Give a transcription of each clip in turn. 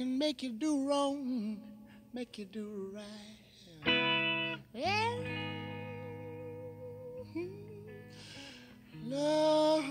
can make you do wrong, make you do right. Yeah. Love.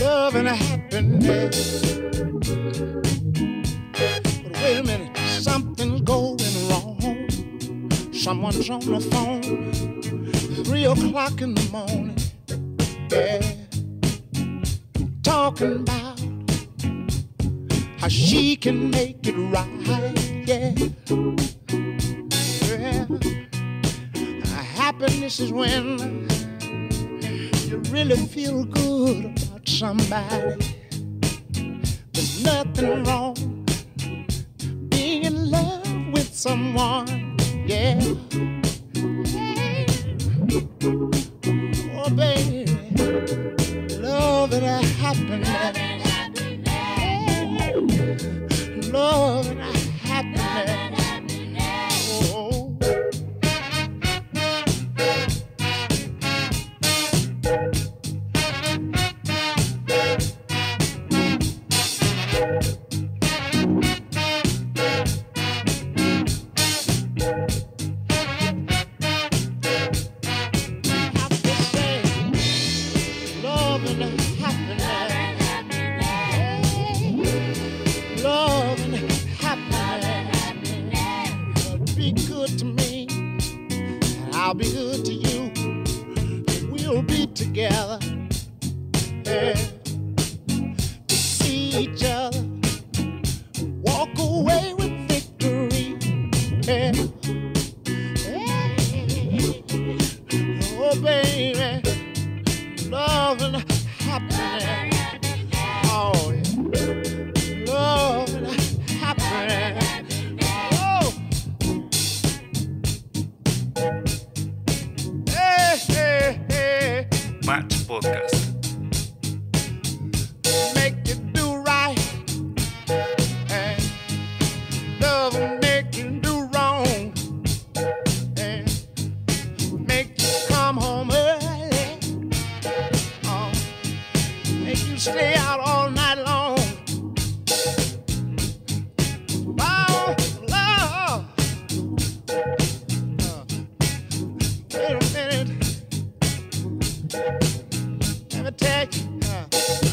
Love and a wait a minute, something's going wrong. Someone's on the phone, three o'clock in the morning. Yeah, talking about how she can make it right. Yeah, yeah. Happiness is when you really feel good about somebody. There's nothing wrong being in love with someone, yeah. yeah. protect. huh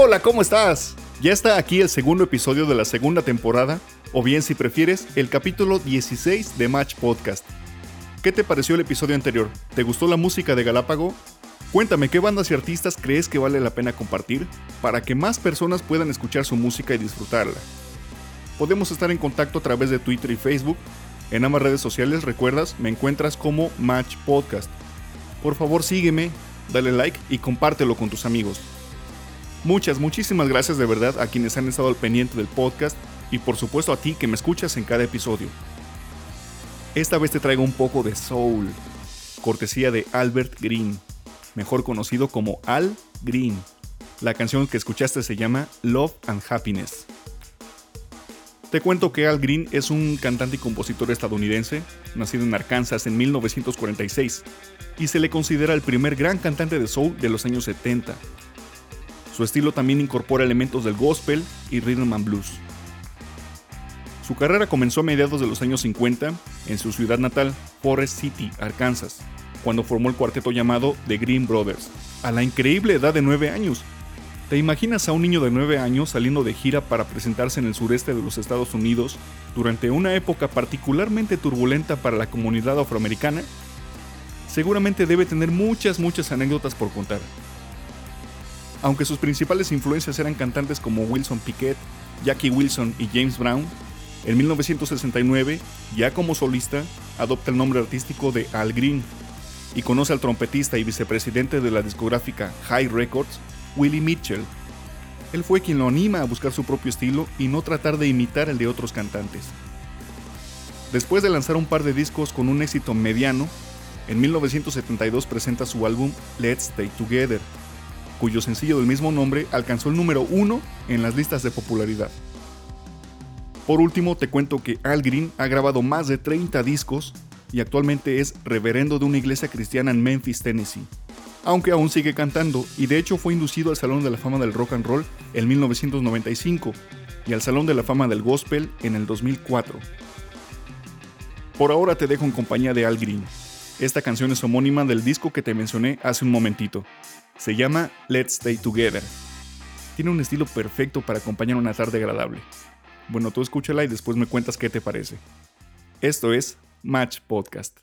Hola, ¿cómo estás? Ya está aquí el segundo episodio de la segunda temporada, o bien si prefieres, el capítulo 16 de Match Podcast. ¿Qué te pareció el episodio anterior? ¿Te gustó la música de Galápago? Cuéntame qué bandas y artistas crees que vale la pena compartir para que más personas puedan escuchar su música y disfrutarla. Podemos estar en contacto a través de Twitter y Facebook. En ambas redes sociales, recuerdas, me encuentras como Match Podcast. Por favor sígueme, dale like y compártelo con tus amigos. Muchas, muchísimas gracias de verdad a quienes han estado al pendiente del podcast y por supuesto a ti que me escuchas en cada episodio. Esta vez te traigo un poco de soul, cortesía de Albert Green, mejor conocido como Al Green. La canción que escuchaste se llama Love and Happiness. Te cuento que Al Green es un cantante y compositor estadounidense, nacido en Arkansas en 1946, y se le considera el primer gran cantante de soul de los años 70 su estilo también incorpora elementos del gospel y rhythm and blues. Su carrera comenzó a mediados de los años 50 en su ciudad natal, Forest City, Arkansas, cuando formó el cuarteto llamado The Green Brothers, a la increíble edad de 9 años. ¿Te imaginas a un niño de 9 años saliendo de gira para presentarse en el sureste de los Estados Unidos durante una época particularmente turbulenta para la comunidad afroamericana? Seguramente debe tener muchas, muchas anécdotas por contar. Aunque sus principales influencias eran cantantes como Wilson Piquet, Jackie Wilson y James Brown, en 1969, ya como solista, adopta el nombre artístico de Al Green y conoce al trompetista y vicepresidente de la discográfica High Records, Willie Mitchell. Él fue quien lo anima a buscar su propio estilo y no tratar de imitar el de otros cantantes. Después de lanzar un par de discos con un éxito mediano, en 1972 presenta su álbum Let's Stay Together, cuyo sencillo del mismo nombre alcanzó el número uno en las listas de popularidad. Por último, te cuento que Al Green ha grabado más de 30 discos y actualmente es reverendo de una iglesia cristiana en Memphis, Tennessee. Aunque aún sigue cantando y de hecho fue inducido al Salón de la Fama del Rock and Roll en 1995 y al Salón de la Fama del Gospel en el 2004. Por ahora te dejo en compañía de Al Green. Esta canción es homónima del disco que te mencioné hace un momentito. Se llama Let's Stay Together. Tiene un estilo perfecto para acompañar una tarde agradable. Bueno, tú escúchala y después me cuentas qué te parece. Esto es Match Podcast.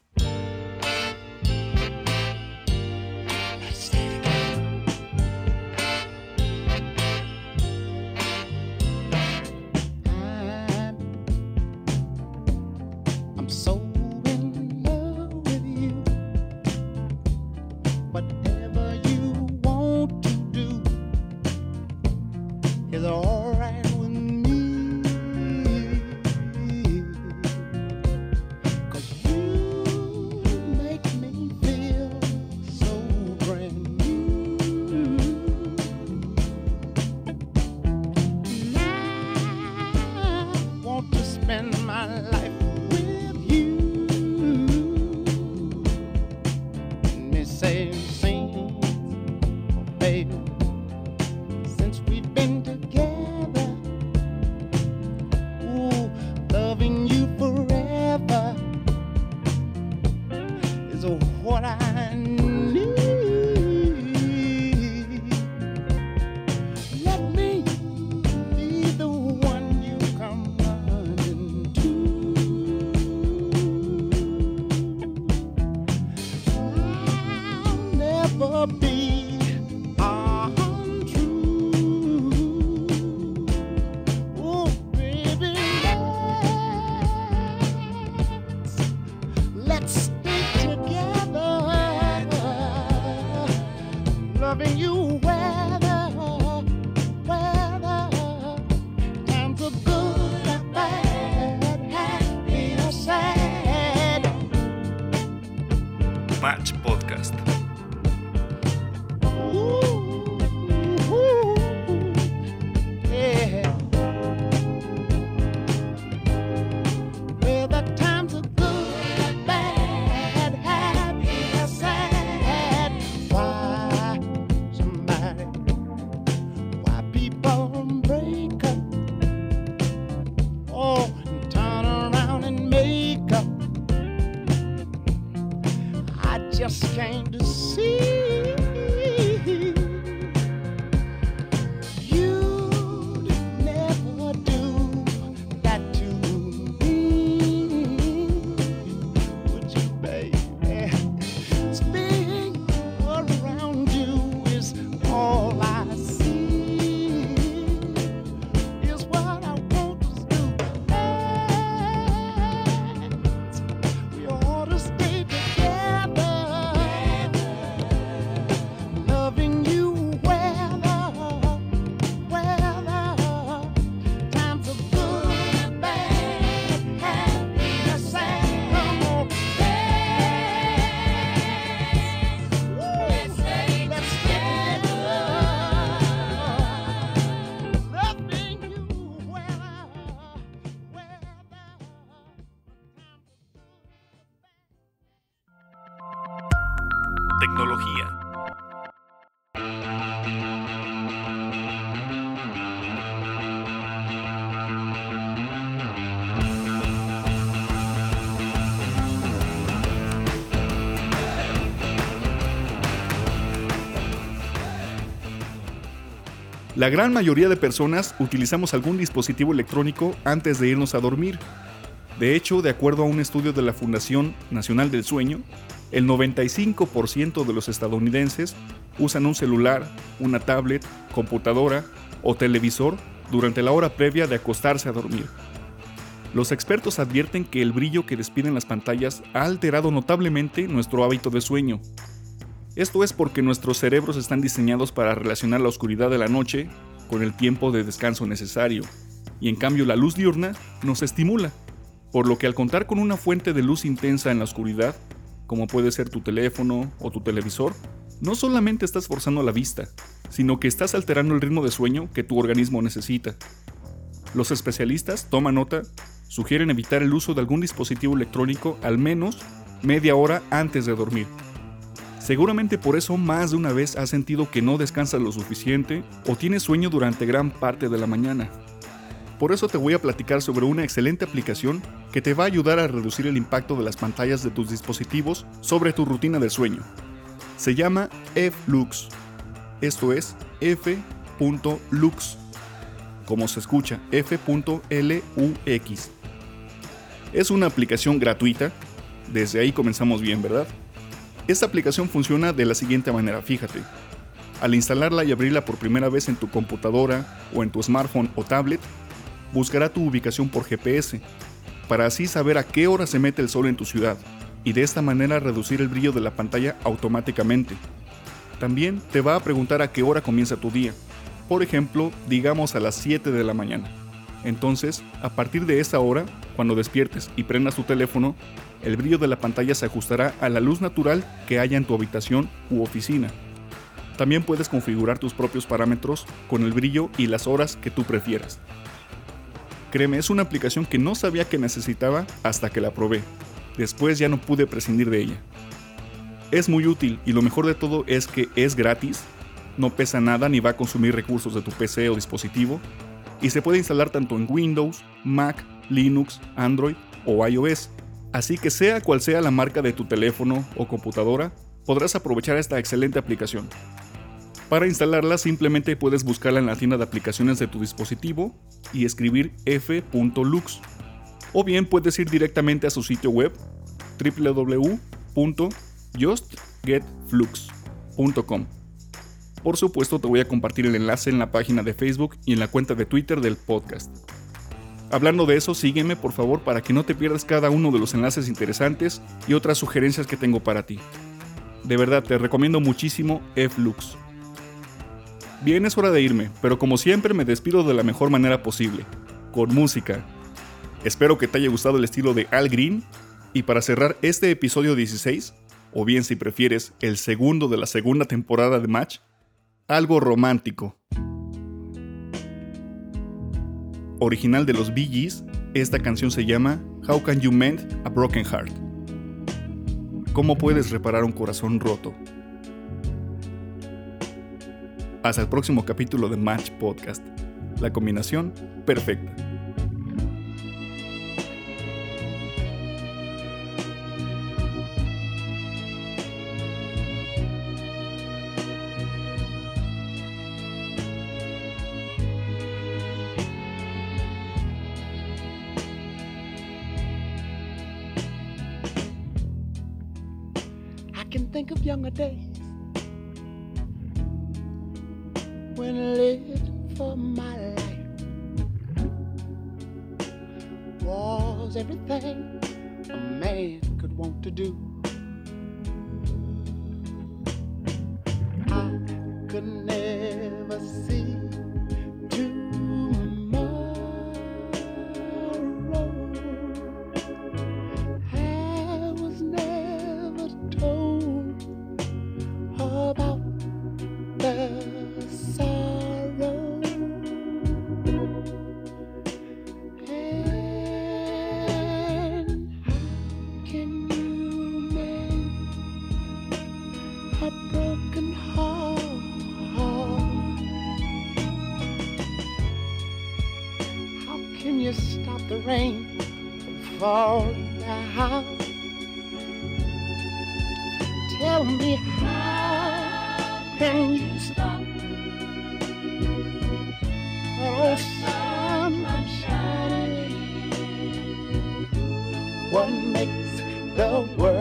be tecnología. La gran mayoría de personas utilizamos algún dispositivo electrónico antes de irnos a dormir. De hecho, de acuerdo a un estudio de la Fundación Nacional del Sueño, el 95% de los estadounidenses usan un celular, una tablet, computadora o televisor durante la hora previa de acostarse a dormir. Los expertos advierten que el brillo que despiden las pantallas ha alterado notablemente nuestro hábito de sueño esto es porque nuestros cerebros están diseñados para relacionar la oscuridad de la noche con el tiempo de descanso necesario, y en cambio la luz diurna nos estimula, por lo que al contar con una fuente de luz intensa en la oscuridad, como puede ser tu teléfono o tu televisor, no solamente estás forzando la vista, sino que estás alterando el ritmo de sueño que tu organismo necesita. Los especialistas, toma nota, sugieren evitar el uso de algún dispositivo electrónico al menos media hora antes de dormir. Seguramente por eso más de una vez has sentido que no descansas lo suficiente o tienes sueño durante gran parte de la mañana. Por eso te voy a platicar sobre una excelente aplicación que te va a ayudar a reducir el impacto de las pantallas de tus dispositivos sobre tu rutina de sueño. Se llama F-Lux. Esto es F.lux. Como se escucha, F.lux. Es una aplicación gratuita. Desde ahí comenzamos bien, ¿verdad? Esta aplicación funciona de la siguiente manera, fíjate. Al instalarla y abrirla por primera vez en tu computadora o en tu smartphone o tablet, buscará tu ubicación por GPS, para así saber a qué hora se mete el sol en tu ciudad, y de esta manera reducir el brillo de la pantalla automáticamente. También te va a preguntar a qué hora comienza tu día, por ejemplo, digamos a las 7 de la mañana. Entonces, a partir de esa hora, cuando despiertes y prendas tu teléfono, el brillo de la pantalla se ajustará a la luz natural que haya en tu habitación u oficina. También puedes configurar tus propios parámetros con el brillo y las horas que tú prefieras. Créeme, es una aplicación que no sabía que necesitaba hasta que la probé. Después ya no pude prescindir de ella. Es muy útil y lo mejor de todo es que es gratis, no pesa nada ni va a consumir recursos de tu PC o dispositivo, y se puede instalar tanto en Windows, Mac, Linux, Android o iOS. Así que sea cual sea la marca de tu teléfono o computadora, podrás aprovechar esta excelente aplicación. Para instalarla simplemente puedes buscarla en la tienda de aplicaciones de tu dispositivo y escribir f.lux. O bien puedes ir directamente a su sitio web www.justgetflux.com. Por supuesto te voy a compartir el enlace en la página de Facebook y en la cuenta de Twitter del podcast. Hablando de eso, sígueme por favor para que no te pierdas cada uno de los enlaces interesantes y otras sugerencias que tengo para ti. De verdad, te recomiendo muchísimo Flux. Bien, es hora de irme, pero como siempre me despido de la mejor manera posible, con música. Espero que te haya gustado el estilo de Al Green y para cerrar este episodio 16, o bien si prefieres el segundo de la segunda temporada de Match, algo romántico original de los Bee Gees, esta canción se llama How Can You Mend a Broken Heart? ¿Cómo puedes reparar un corazón roto? Hasta el próximo capítulo de Match Podcast. La combinación perfecta. can think of younger days when I lived for my life was everything a man could want to do. What makes the world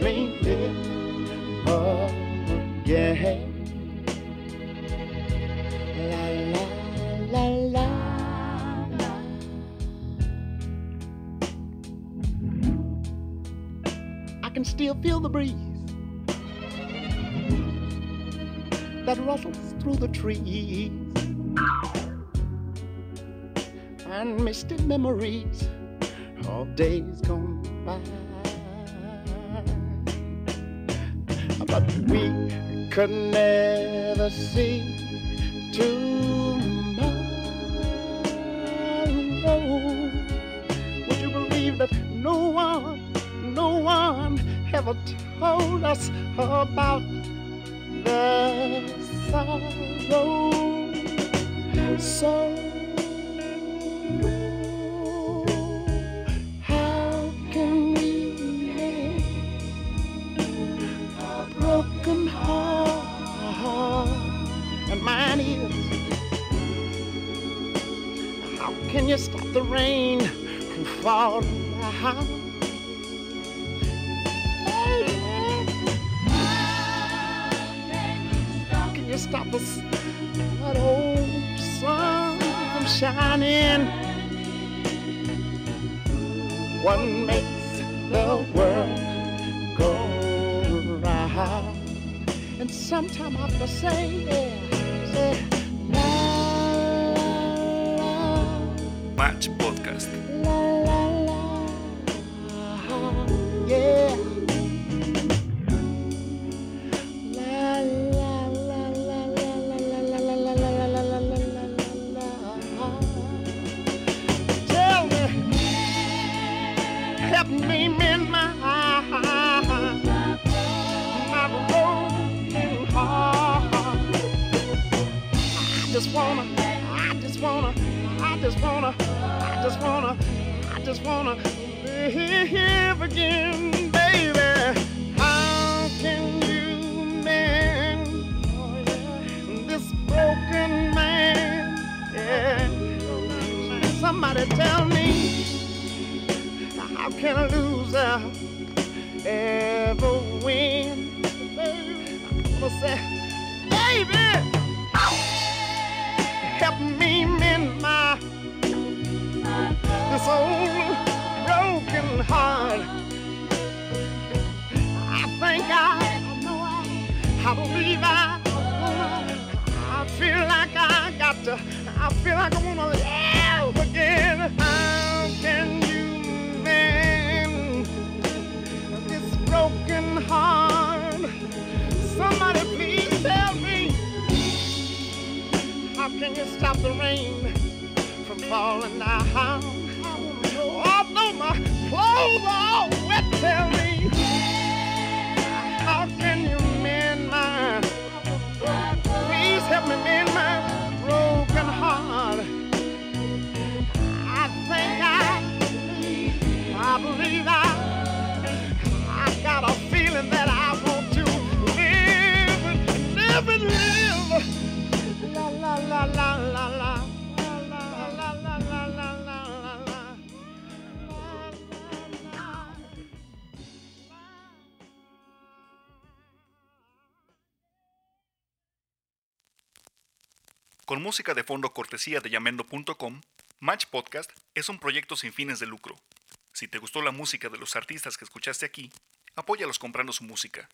me live again. La la la la. I can still feel the breeze that rustles through the trees and misty memories of days gone by. But we could never see tomorrow. Would you believe that no one, no one ever told us about the sorrow? So can you stop the rain from falling can you stop us? That old sun from shining. What makes the world go round? And sometime I have to say, yeah, say, broken heart. I just wanna, I just wanna, just wanna, I just wanna, I just wanna live again, baby. How can you mend this broken man? Yeah. Somebody tell me, how can a loser ever win? I'm gonna say, help me mend my this old broken heart. I think I, I believe I, I feel like I got to, I feel like I wanna live again. How can you mend this broken heart? Somebody How can you stop the rain from falling down? Although my clothes are all wet, tell me. Música de fondo cortesía de Yamendo.com, Match Podcast es un proyecto sin fines de lucro. Si te gustó la música de los artistas que escuchaste aquí, apóyalos comprando su música.